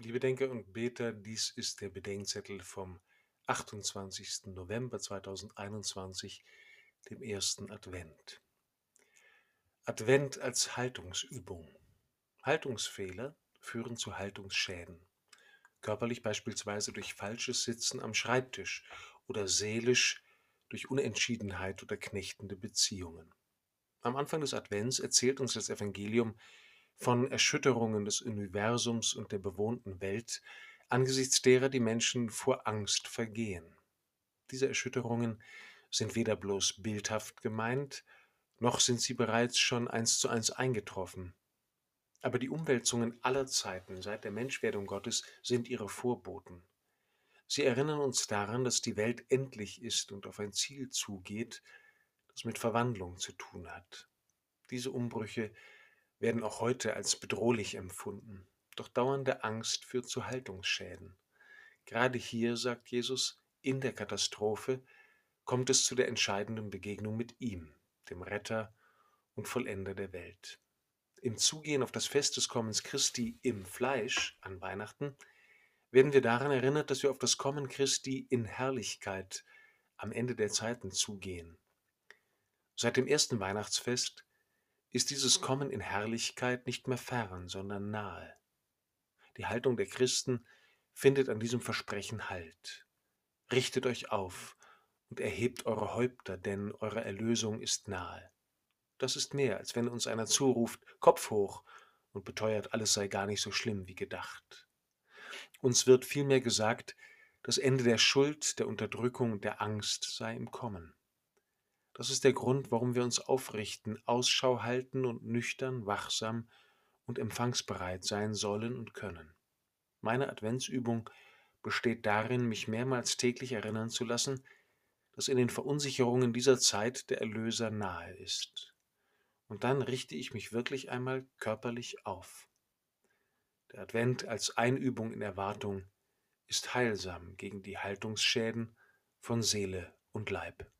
Liebe Denker und Beter, dies ist der Bedenkzettel vom 28. November 2021, dem ersten Advent. Advent als Haltungsübung. Haltungsfehler führen zu Haltungsschäden. Körperlich beispielsweise durch falsches Sitzen am Schreibtisch oder seelisch durch Unentschiedenheit oder knechtende Beziehungen. Am Anfang des Advents erzählt uns das Evangelium von Erschütterungen des Universums und der bewohnten Welt, angesichts derer die Menschen vor Angst vergehen. Diese Erschütterungen sind weder bloß bildhaft gemeint, noch sind sie bereits schon eins zu eins eingetroffen. Aber die Umwälzungen aller Zeiten seit der Menschwerdung Gottes sind ihre Vorboten. Sie erinnern uns daran, dass die Welt endlich ist und auf ein Ziel zugeht, das mit Verwandlung zu tun hat. Diese Umbrüche werden auch heute als bedrohlich empfunden. Doch dauernde Angst führt zu Haltungsschäden. Gerade hier, sagt Jesus, in der Katastrophe kommt es zu der entscheidenden Begegnung mit ihm, dem Retter und Vollender der Welt. Im Zugehen auf das Fest des Kommens Christi im Fleisch an Weihnachten werden wir daran erinnert, dass wir auf das Kommen Christi in Herrlichkeit am Ende der Zeiten zugehen. Seit dem ersten Weihnachtsfest ist dieses Kommen in Herrlichkeit nicht mehr fern, sondern nahe. Die Haltung der Christen findet an diesem Versprechen Halt. Richtet euch auf und erhebt eure Häupter, denn eure Erlösung ist nahe. Das ist mehr, als wenn uns einer zuruft, Kopf hoch, und beteuert, alles sei gar nicht so schlimm wie gedacht. Uns wird vielmehr gesagt, das Ende der Schuld, der Unterdrückung und der Angst sei im Kommen. Das ist der Grund, warum wir uns aufrichten, Ausschau halten und nüchtern, wachsam und empfangsbereit sein sollen und können. Meine Adventsübung besteht darin, mich mehrmals täglich erinnern zu lassen, dass in den Verunsicherungen dieser Zeit der Erlöser nahe ist. Und dann richte ich mich wirklich einmal körperlich auf. Der Advent als Einübung in Erwartung ist heilsam gegen die Haltungsschäden von Seele und Leib.